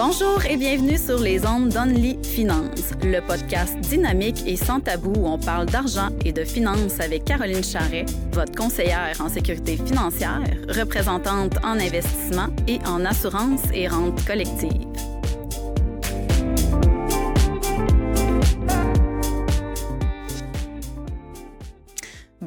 Bonjour et bienvenue sur les ondes d'Only Finance, le podcast dynamique et sans tabou où on parle d'argent et de finances avec Caroline Charret, votre conseillère en sécurité financière, représentante en investissement et en assurance et rente collective.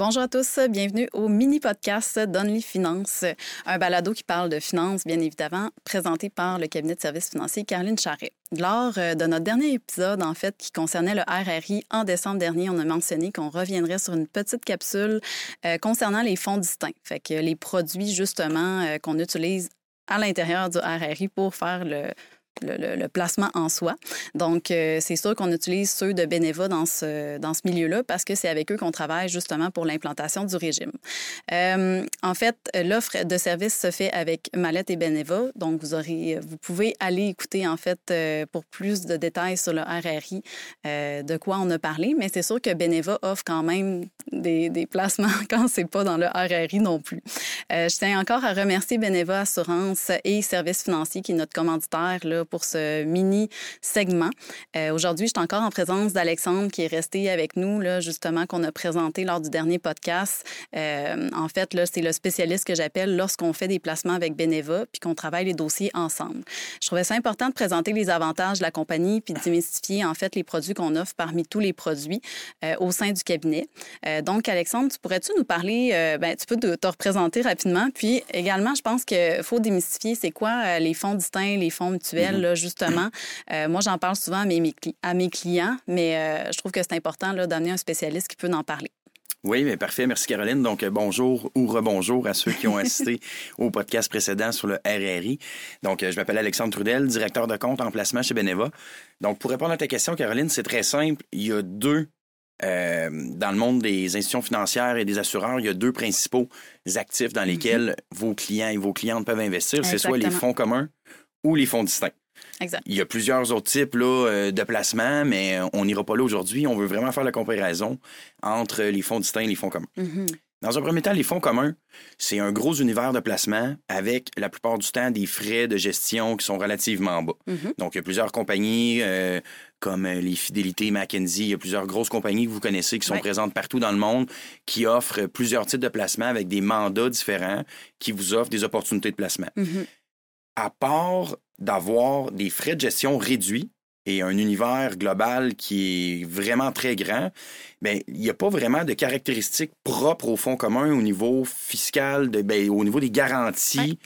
Bonjour à tous, bienvenue au mini-podcast d'Only Finance, un balado qui parle de finances, bien évidemment, présenté par le cabinet de services financiers Caroline Charret. Lors euh, de notre dernier épisode, en fait, qui concernait le RRI, en décembre dernier, on a mentionné qu'on reviendrait sur une petite capsule euh, concernant les fonds distincts, fait que les produits, justement, euh, qu'on utilise à l'intérieur du RRI pour faire le, le, placement en soi. Donc, euh, c'est sûr qu'on utilise ceux de Beneva dans ce, dans ce milieu-là parce que c'est avec eux qu'on travaille justement pour l'implantation du régime. Euh, en fait, l'offre de service se fait avec Mallette et Beneva. Donc, vous, aurez, vous pouvez aller écouter, en fait, euh, pour plus de détails sur le RRI, de quoi on a parlé. Mais c'est sûr que Beneva offre quand même des, des placements quand c'est pas dans le RRI non plus. je tiens encore à remercier Beneva Assurance et Services financiers qui est notre commanditaire pour ce mini segment. Euh, aujourd'hui, je suis encore en présence d'Alexandre qui est resté avec nous, là, justement, qu'on a présenté lors du dernier podcast. Euh, en fait, c'est le spécialiste que j'appelle lorsqu'on fait des placements avec Beneva puis qu'on travaille les dossiers ensemble. Je trouvais ça important de présenter les avantages de la compagnie puis de démystifier, en fait, les produits qu'on offre parmi tous les produits euh, au sein du cabinet. donc, Alexandre, tu pourrais-tu nous parler, ben, tu peux te, te, représenter rapidement, puis également, je pense qu'il faut démystifier c'est quoi les fonds distincts, les fonds mutuels, Justement. Euh, moi, j'en parle souvent à mes, à mes clients, mais euh, je trouve que c'est important d'amener un spécialiste qui peut en parler. Oui, mais parfait. Merci, Caroline. Donc, euh, bonjour ou rebonjour à ceux qui ont assisté au podcast précédent sur le RRI. Donc, je m'appelle Alexandre Trudel, directeur de compte en placement chez Beneva. Donc, pour répondre à ta question, Caroline, c'est très simple. Il y a deux, dans le monde des institutions financières et des assureurs, il y a deux principaux actifs dans lesquels vos clients et vos clientes peuvent investir. C'est soit les fonds communs ou les fonds distincts. Il y a plusieurs autres types là, euh, de placements, mais on n'ira pas là aujourd'hui. On veut vraiment faire la comparaison entre les fonds distincts et les fonds communs. Mm-hmm. Dans un premier temps, les fonds communs, c'est un gros univers de placement avec la plupart du temps des frais de gestion qui sont relativement bas. Mm-hmm. Donc, il y a plusieurs compagnies euh, comme euh, les Fidélité, Mackenzie, il y a plusieurs grosses compagnies que vous connaissez qui sont présentes partout dans le monde qui offrent plusieurs types de placements avec des mandats différents qui vous offrent des opportunités de placement. Mm-hmm. À part d'avoir des frais de gestion réduits et un univers global qui est vraiment très grand, mais ben, il n'y a pas vraiment de caractéristiques propres au fonds commun au niveau fiscal, de, ben, au niveau des garanties.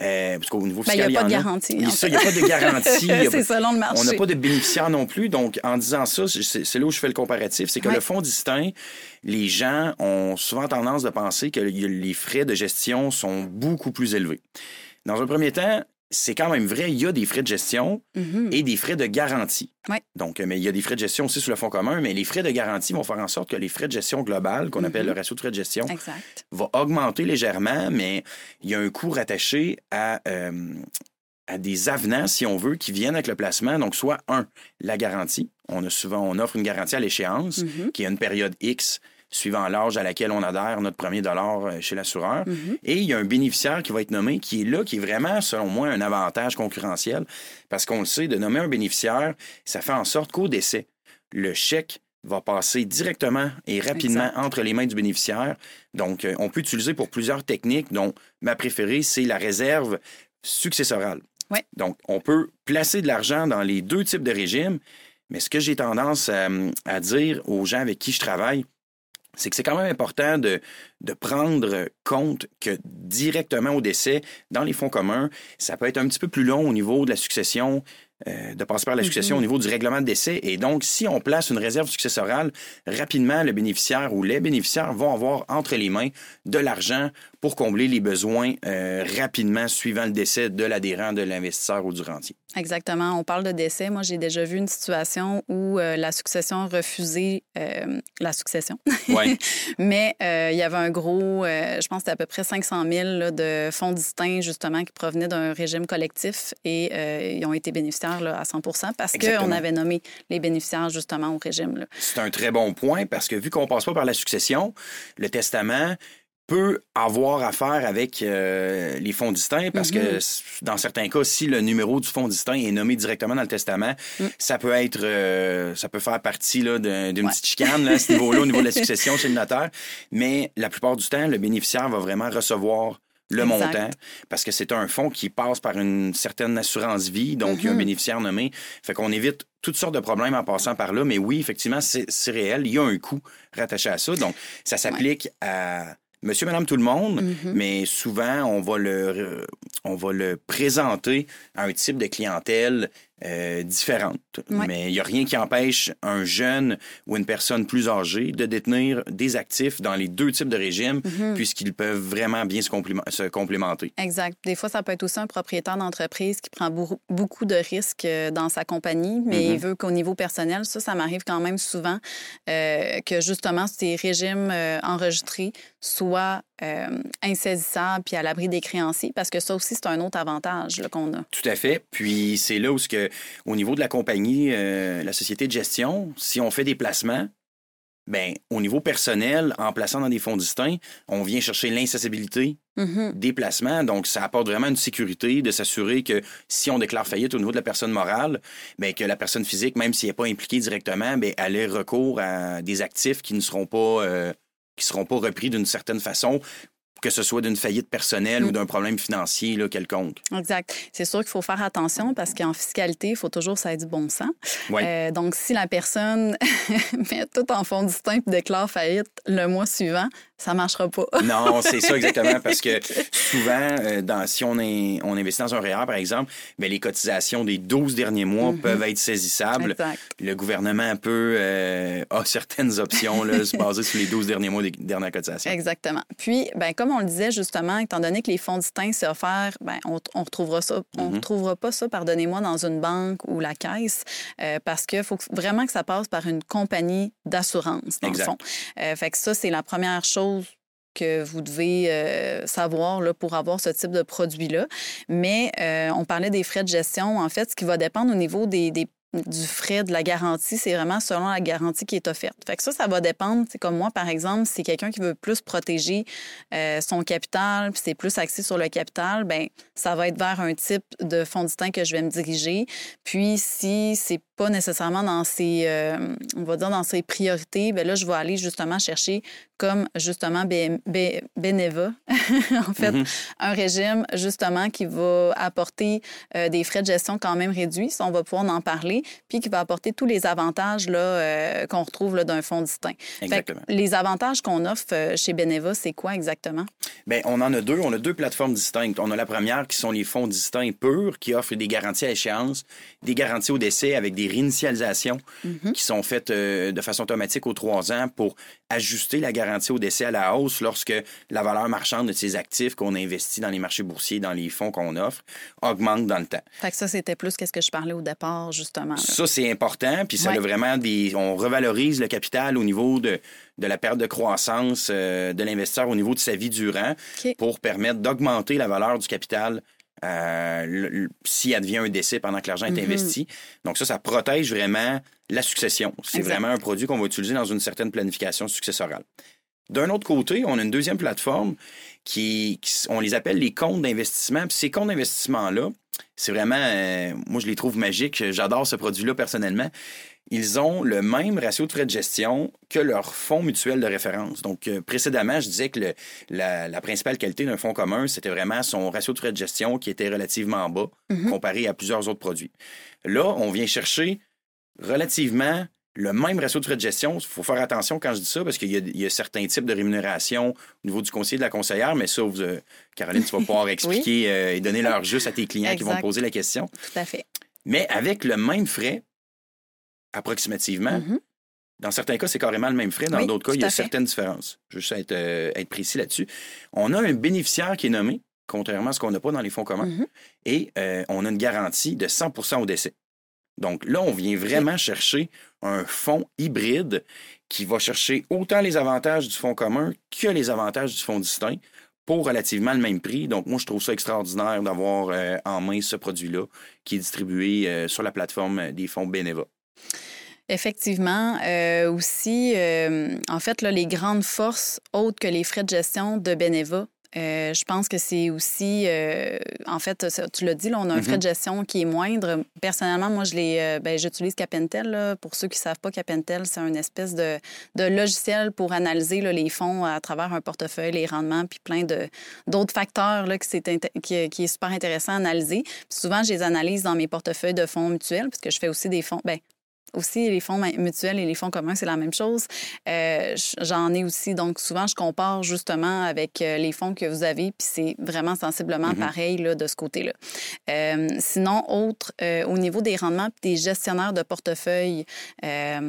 Euh, parce qu'au niveau fiscal, il n'y a pas de garantie. Il n'y a pas de garantie. c'est selon le marché. On n'a pas de bénéficiaires non plus. Donc, en disant ça, c'est là où je fais le comparatif. C'est que le fonds distinct, les gens ont souvent tendance de penser que les frais de gestion sont beaucoup plus élevés. Dans un premier temps, c'est quand même vrai, il y a des frais de gestion mm-hmm. et des frais de garantie. Donc, mais il y a des frais de gestion aussi sur le fonds commun, mais les frais de garantie vont faire en sorte que les frais de gestion global, qu'on appelle mm-hmm. le ratio de frais de gestion, va augmenter légèrement, mais il y a un coût rattaché à, euh, à des avenants, si on veut, qui viennent avec le placement. Donc, soit un, la garantie. On a souvent, on offre une garantie à l'échéance, mm-hmm. qui est une période X suivant l'âge à laquelle on adhère notre premier dollar euh, chez l'assureur. Mhm. Et il y a un bénéficiaire qui va être nommé, qui est là, qui est vraiment, selon moi, un avantage concurrentiel. Parce qu'on le sait, de nommer un bénéficiaire, ça fait en sorte qu'au décès, le chèque va passer directement et rapidement entre les mains du bénéficiaire. Donc, euh, on peut utiliser pour plusieurs techniques, dont ma préférée, c'est la réserve successorale. Donc, on peut placer de l'argent dans les deux types de régimes, mais ce que j'ai tendance à dire aux gens avec qui je travaille, c'est que c'est quand même important de, de prendre compte que directement au décès, dans les fonds communs, ça peut être un petit peu plus long au niveau de la succession, euh, de passer par la succession au mm-hmm. niveau du règlement de décès. Et donc, si on place une réserve successorale, rapidement, le bénéficiaire ou les bénéficiaires vont avoir entre les mains de l'argent pour combler les besoins euh, rapidement suivant le décès de l'adhérent, de l'investisseur ou du rentier. Exactement. On parle de décès. Moi, j'ai déjà vu une situation où euh, la succession refusait la succession. Ouais. Mais il y avait un gros, je pense que c'était à peu près 500 000 de fonds distincts, justement, qui provenaient d'un régime collectif et ils ont été bénéficiaires à 100 parce qu'on avait nommé les bénéficiaires justement au régime. C'est un très bon point parce que vu qu'on ne passe pas par la succession, le testament peut avoir affaire avec euh, les fonds distincts parce que Mm-hmm. dans certains cas, si le numéro du fonds distinct est nommé directement dans le testament, Mm. ça peut être, euh, ça peut faire partie d'une petite chicane là, à ce niveau-là, au niveau de la succession chez le notaire. Mais la plupart du temps, le bénéficiaire va vraiment recevoir le Exact. montant parce que c'est un fonds qui passe par une certaine assurance vie, donc il y a un Mhm. bénéficiaire nommé. Fait qu'on évite toutes sortes de problèmes en passant par là. Mais oui, effectivement, c'est c'est réel. Il y a un coût rattaché à ça. Donc, ça s'applique à monsieur, madame, tout le monde, Mhm. mais souvent, on va le, on va le présenter à un type de clientèle euh, différente. Ouais. Mais il n'y a rien qui empêche un jeune ou une personne plus âgée de détenir des actifs dans les deux types de régimes, Mhm. puisqu'ils peuvent vraiment bien se, se complémenter. Exact. Des fois, ça peut être aussi un propriétaire d'entreprise qui prend beaucoup de risques euh, dans sa compagnie, mais Mhm. il veut qu'au niveau personnel, ça, ça m'arrive quand même souvent euh, que justement ces régimes euh, enregistrés soient insaisissables puis à l'abri des créanciers, parce que ça aussi, c'est un autre avantage qu'on a. Tout à fait. Puis c'est là où, ce que, au niveau de la compagnie, euh, la société de gestion, si on fait des placements, ben, au niveau personnel, en plaçant dans des fonds distincts, on vient chercher l'insaisissabilité Mhm. des placements. Donc, ça apporte vraiment une sécurité de s'assurer que si on déclare faillite au niveau de la personne morale, ben, que la personne physique, même s'il n'est pas impliquée directement, ben, elle ait recours à des actifs qui ne seront pas, euh, qui seront pas repris d'une certaine façon, que ce soit d'une faillite personnelle Mm. ou d'un problème financier là, quelconque. Exact. C'est sûr qu'il faut faire attention parce qu'en fiscalité, il faut toujours ça ait du bon sens. Ouais. Euh, donc, si la personne met tout en fonds distincts et déclare faillite le mois suivant, ça marchera pas. Non, c'est ça exactement, parce que souvent, euh, dans, si on, est, on investit dans un REER, par exemple, ben, les cotisations des 12 derniers mois Mhm. peuvent être saisissables. Exact. Le gouvernement peut euh, a certaines options là, se baser sur les 12 derniers mois des dernières cotisations. Exactement. Puis, ben, comme on le disait justement, étant donné que les fonds distincts, c'est offert, ben, on, on retrouvera ça, on Mhm. retrouvera pas ça, pardonnez-moi, dans une banque ou la caisse, euh, parce qu'il faut que- vraiment que ça passe par une compagnie d'assurance, dans Exact. le fond. Euh, fait que ça, c'est la première chose que vous devez euh, savoir là, pour avoir ce type de produit-là. Mais euh, on parlait des frais de gestion. En fait, ce qui va dépendre au niveau des, des- du frais de la garantie, c'est vraiment selon la garantie qui est offerte. Fait que ça, ça va dépendre. C'est comme moi, par exemple, si quelqu'un qui veut plus protéger euh, son capital, puis c'est plus axé sur le capital, ben ça va être vers un type de fonds distinct que je vais me diriger. Puis si c'est pas nécessairement dans ses, euh, on va dire dans ses priorités, ben là, je vais aller justement chercher comme justement B- Beneva, en fait, Mhm. un régime justement qui va apporter euh, des frais de gestion quand même réduits, ça on va pouvoir en parler, puis qui va apporter tous les avantages là, euh, qu'on retrouve là, d'un fonds distinct. Fait Exactement. les avantages qu'on offre euh, chez Beneva, c'est quoi exactement? Ben, on en a deux. On a deux plateformes distinctes. On a la première qui sont les fonds distincts purs qui offrent des garanties à échéance, des garanties au décès avec des réinitialisations Mhm. qui sont faites euh, de façon automatique aux trois ans pour ajuster la garantie au décès à la hausse lorsque la valeur marchande de ces actifs qu'on investit dans les marchés boursiers, dans les fonds qu'on offre, augmente dans le temps. Fait que ça, c'était plus qu'est-ce que je parlais au départ, justement. là. Ça, c'est important. Puis ça Ouais. a vraiment des. On revalorise le capital au niveau de, de la perte de croissance euh, de l'investisseur au niveau de sa vie durant OK. pour permettre d'augmenter la valeur du capital euh, s'il advient un décès pendant que l'argent est Mhm. investi. Donc ça, ça protège vraiment la succession. C'est vraiment un produit qu'on va utiliser dans une certaine planification successorale. D'un autre côté, on a une deuxième plateforme qui, qui- on les appelle les comptes d'investissement. Puis ces comptes d'investissement-là, c'est vraiment, euh, moi je les trouve magiques. J'adore ce produit-là personnellement. Ils ont le même ratio de frais de gestion que leur fonds mutuel de référence. Donc, euh, précédemment, je disais que le- la, la principale qualité d'un fonds commun, c'était vraiment son ratio de frais de gestion qui était relativement bas Mhm. comparé à plusieurs autres produits. Là, on vient chercher relativement le même ratio de frais de gestion. Il faut faire attention quand je dis ça parce qu'il y, a- il y a certains types de rémunération au niveau du conseiller de la conseillère, mais ça, vous, euh, Caroline, tu vas pouvoir expliquer euh, et donner l'heure juste à tes clients qui vont te poser la question. Tout à fait. Mais avec le même frais, approximativement, Mhm. dans certains cas, c'est carrément le même frais. Dans Oui, d'autres cas, il y a à fait. certaines différences. Je veux juste être, euh, être précis là-dessus. On a un bénéficiaire qui est nommé, contrairement à ce qu'on n'a pas dans les fonds communs, Mhm. et on a une garantie de 100% au décès. Donc là, on vient vraiment chercher un fonds hybride qui va chercher autant les avantages du fonds commun que les avantages du fonds distinct pour relativement le même prix. Donc moi, je trouve ça extraordinaire d'avoir euh, en main ce produit-là qui est distribué euh, sur la plateforme des fonds Beneva. Effectivement. Euh, aussi, euh, en fait, là, les grandes forces autres que les frais de gestion de Beneva, euh, je pense que c'est aussi, euh, en fait, tu l'as dit, là, on a un frais de Mm-hmm. gestion qui est moindre. Personnellement, moi, je l'ai, euh, ben, j'utilise Capentel. là. Pour ceux qui ne savent pas, Capentel, c'est une espèce de, de logiciel pour analyser là, les fonds à travers un portefeuille, les rendements, puis plein de, d'autres facteurs là, qui, qui est super intéressant à analyser. Puis souvent, je les analyse dans mes portefeuilles de fonds mutuels, puisque je fais aussi des fonds. Ben, aussi, les fonds mutuels et les fonds communs, c'est la même chose. Euh, J'en ai aussi. Donc, souvent, je compare justement avec euh, les fonds que vous avez, puis c'est vraiment sensiblement Mhm. pareil là, de ce côté-là. Euh, sinon, autre, euh, au niveau des rendements puis des gestionnaires de portefeuille,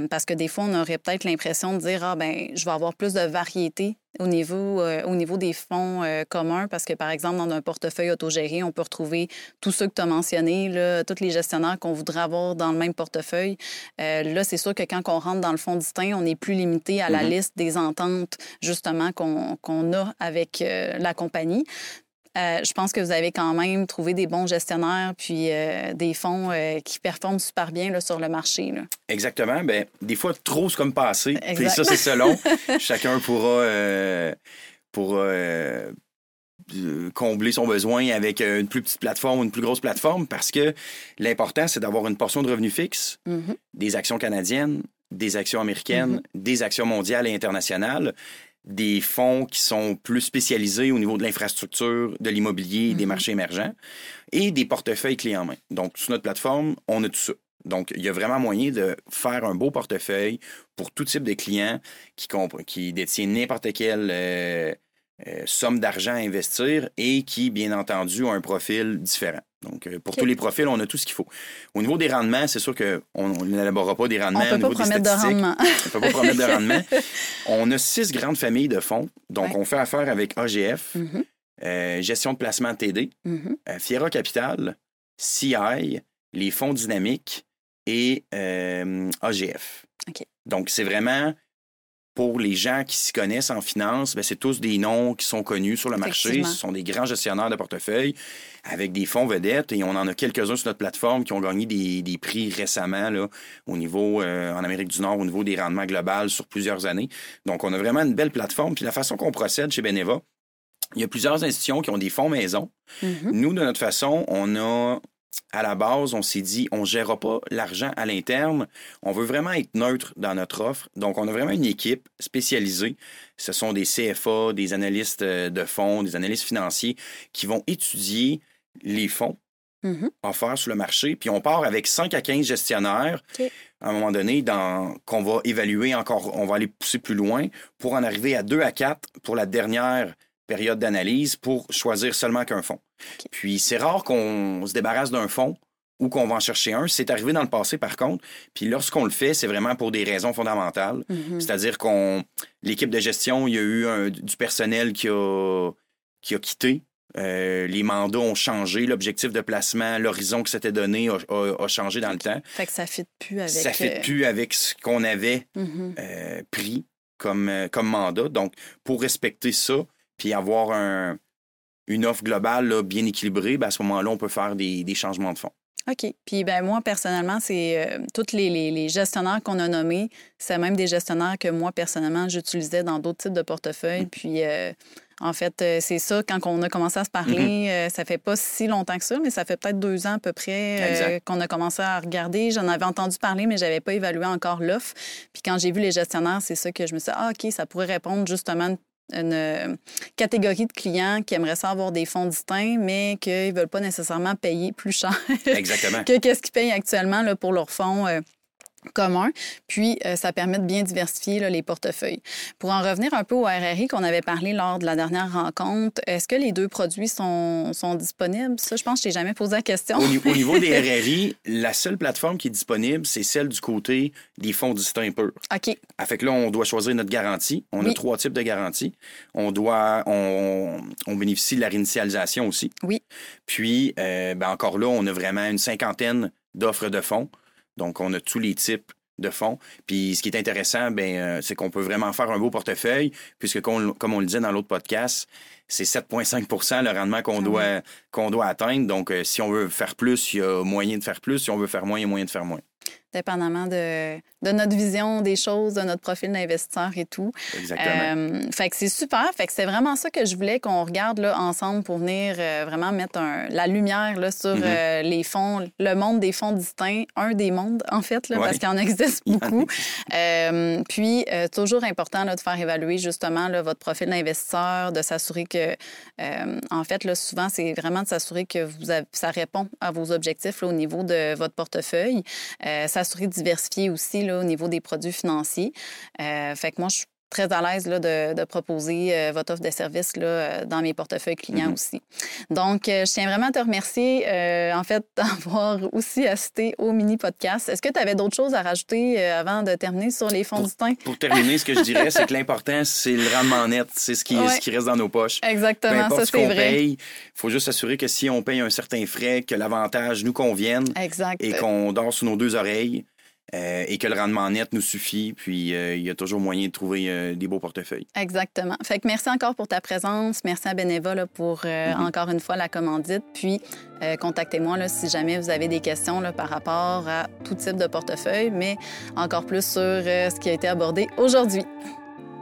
parce que des fois, on aurait peut-être l'impression de dire, ah, ben je vais avoir plus de variété au niveau, euh, au niveau des fonds euh, communs, parce que, par exemple, dans un portefeuille autogéré, on peut retrouver tous ceux que tu as mentionnés, là, tous les gestionnaires qu'on voudrait avoir dans le même portefeuille. Euh, là, c'est sûr que quand on rentre dans le fonds distinct, on est plus limité à la Mhm. liste des ententes, justement, qu'on a avec la compagnie. Euh, je pense que vous avez quand même trouvé des bons gestionnaires puis euh, des fonds euh, qui performent super bien là, sur le marché. là. Exactement. Ben, des fois, trop, c'est comme passé. Puis ça, c'est selon. Chacun pourra, pourra combler son besoin avec une plus petite plateforme ou une plus grosse plateforme parce que l'important, c'est d'avoir une portion de revenus fixes, Mhm. des actions canadiennes, des actions américaines, des actions mondiales et internationales, des fonds qui sont plus spécialisés au niveau de l'infrastructure, de l'immobilier et des marchés émergents, et des portefeuilles clés en main. Donc, sur notre plateforme, on a tout ça. Donc, il y a vraiment moyen de faire un beau portefeuille pour tout type de clients qui, qui détiennent n'importe quelle euh, euh, somme d'argent à investir et qui, bien entendu, ont un profil différent. Donc, euh, pour tous les profils, on a tout ce qu'il faut. Au niveau des rendements, c'est sûr qu'on on n'élaborera pas des rendements On au peut pas promettre de rendement. On ne peut pas promettre de rendement. On a six grandes familles de fonds. Donc, Ouais. on fait affaire avec AGF, Mhm, euh, Gestion de placement TD, euh, Fiera Capital, CI, les fonds dynamiques et euh, AGF. Donc, c'est vraiment pour les gens qui s'y connaissent en finance, ben, c'est tous des noms qui sont connus sur le marché. Ce sont des grands gestionnaires de portefeuille avec des fonds vedettes et on en a quelques-uns sur notre plateforme qui ont gagné des, des prix récemment là, au niveau euh, en Amérique du Nord, au niveau des rendements globaux sur plusieurs années. Donc, on a vraiment une belle plateforme. Puis la façon qu'on procède chez Beneva, il y a plusieurs institutions qui ont des fonds maison. Mhm. Nous, de notre façon, on a, à la base, on s'est dit, on ne gérera pas l'argent à l'interne. On veut vraiment être neutre dans notre offre. Donc, on a vraiment une équipe spécialisée. Ce sont des CFA, des analystes euh, de fonds, des analystes financiers qui vont étudier les fonds Mhm. offerts sur le marché. Puis on part avec 5 à 15 gestionnaires à un moment donné qu'on va évaluer encore, on va aller pousser plus loin pour en arriver à 2 à 4 pour la dernière période d'analyse pour choisir seulement qu'un fonds. Puis c'est rare qu'on se débarrasse d'un fonds ou qu'on va en chercher un. C'est arrivé dans le passé par contre. Puis lorsqu'on le fait, c'est vraiment pour des raisons fondamentales. Mhm. C'est-à-dire qu'on l'équipe de gestion, il y a eu un- du personnel qui a, qui a quitté. Euh, les mandats ont changé, l'objectif de placement, l'horizon que s'était donné a, a- a changé dans le temps. Fait que ça ne fit plus avec. Ça fait euh, plus avec ce qu'on avait mhm. euh, pris comme, comme mandat. Donc, pour respecter ça, puis avoir un- une offre globale là, bien équilibrée, ben, à ce moment-là, on peut faire des, des changements de fonds. OK. Puis ben moi, personnellement, c'est euh, tous les, les- les gestionnaires qu'on a nommés, c'est même des gestionnaires que moi, personnellement, j'utilisais dans d'autres types de portefeuilles. Puis euh, en fait, euh, c'est ça, quand on a commencé à se parler, euh, ça fait pas si longtemps que ça, mais ça fait peut-être deux ans à peu près euh, qu'on a commencé à regarder. J'en avais entendu parler, mais j'avais pas évalué encore l'offre. Puis quand j'ai vu les gestionnaires, c'est ça que je me suis dit, ah, OK, ça pourrait répondre justement une euh, catégorie de clients qui aimeraient ça avoir des fonds distincts, mais qu'ils ne veulent pas nécessairement payer plus cher Exactement. que qu'est-ce qu'ils payent actuellement là, pour leurs fonds communs. Puis, euh, ça permet de bien diversifier là, les portefeuilles. Pour en revenir un peu au RRI qu'on avait parlé lors de la dernière rencontre, est-ce que les deux produits sont, sont disponibles? Ça, je pense que je t'ai jamais posé la question. Au, ni- au niveau des RRI, la seule plateforme qui est disponible, c'est celle du côté des fonds distincts purs. OK. Ah, fait que là, on doit choisir notre garantie. On a trois types de garanties. On doit, on, on bénéficie de la réinitialisation aussi. Oui. Puis, euh, ben encore là, on a vraiment une cinquantaine d'offres de fonds. Donc, on a tous les types de fonds. Puis, ce qui est intéressant, ben, euh, c'est qu'on peut vraiment faire un beau portefeuille, puisque, comme, on le disait dans l'autre podcast, c'est 7,5% le rendement qu'on Ah doit, qu'on doit atteindre. Donc, euh, si on veut faire plus, il y a moyen de faire plus. Si on veut faire moins, il y a moyen de faire moins. Dépendamment de, de, notre vision des choses, de notre profil d'investisseur et tout. Exactement. Euh, fait que c'est super. Fait que c'est vraiment ça que je voulais qu'on regarde là, ensemble pour venir euh, vraiment mettre un, la lumière là, sur Mhm. euh, les fonds, le monde des fonds distincts, un des mondes, en fait, là, parce qu'il en existe beaucoup. Puis, toujours important là, de faire évaluer justement là, votre profil d'investisseur, de s'assurer que, en fait, là, souvent, c'est vraiment de s'assurer que vous avez- ça répond à vos objectifs là, au niveau de votre portefeuille. S'assurer de diversifier aussi là, au niveau des produits financiers. Euh, fait que moi, je très à l'aise là, de, de proposer euh, votre offre de service là, euh, dans mes portefeuilles clients Mhm. aussi. Donc, euh, je tiens vraiment à te remercier, en fait, d'avoir aussi assisté au mini-podcast. Est-ce que tu avais d'autres choses à rajouter avant de terminer sur les fonds Pour- distincts? Pour terminer, ce que je dirais, c'est que l'important, c'est le rendement net. C'est ce qui, Ouais. ce qui reste dans nos poches. Exactement, ça ce c'est qu'on vrai. paye, il faut juste s'assurer que si on paye un certain frais, que l'avantage nous convienne Exact. et qu'on dort sous nos deux oreilles euh, et que le rendement net nous suffit. Puis euh, il y a toujours moyen de trouver euh, des beaux portefeuilles. Exactement. Fait que merci encore pour ta présence. Merci à Beneva là, pour Mhm. encore une fois la commandite. Puis contactez-moi si jamais vous avez des questions là, par rapport à tout type de portefeuille, mais encore plus sur ce qui a été abordé aujourd'hui.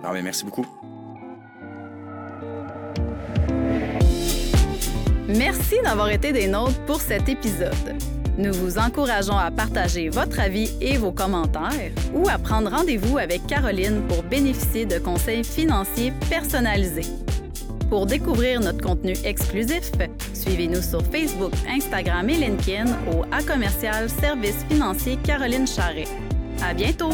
Ah, ben, merci beaucoup. Merci d'avoir été des nôtres pour cet épisode. Nous vous encourageons à partager votre avis et vos commentaires ou à prendre rendez-vous avec Caroline pour bénéficier de conseils financiers personnalisés. Pour découvrir notre contenu exclusif, suivez-nous sur Facebook, Instagram et LinkedIn au A commercial Service financier Caroline Charret. À bientôt!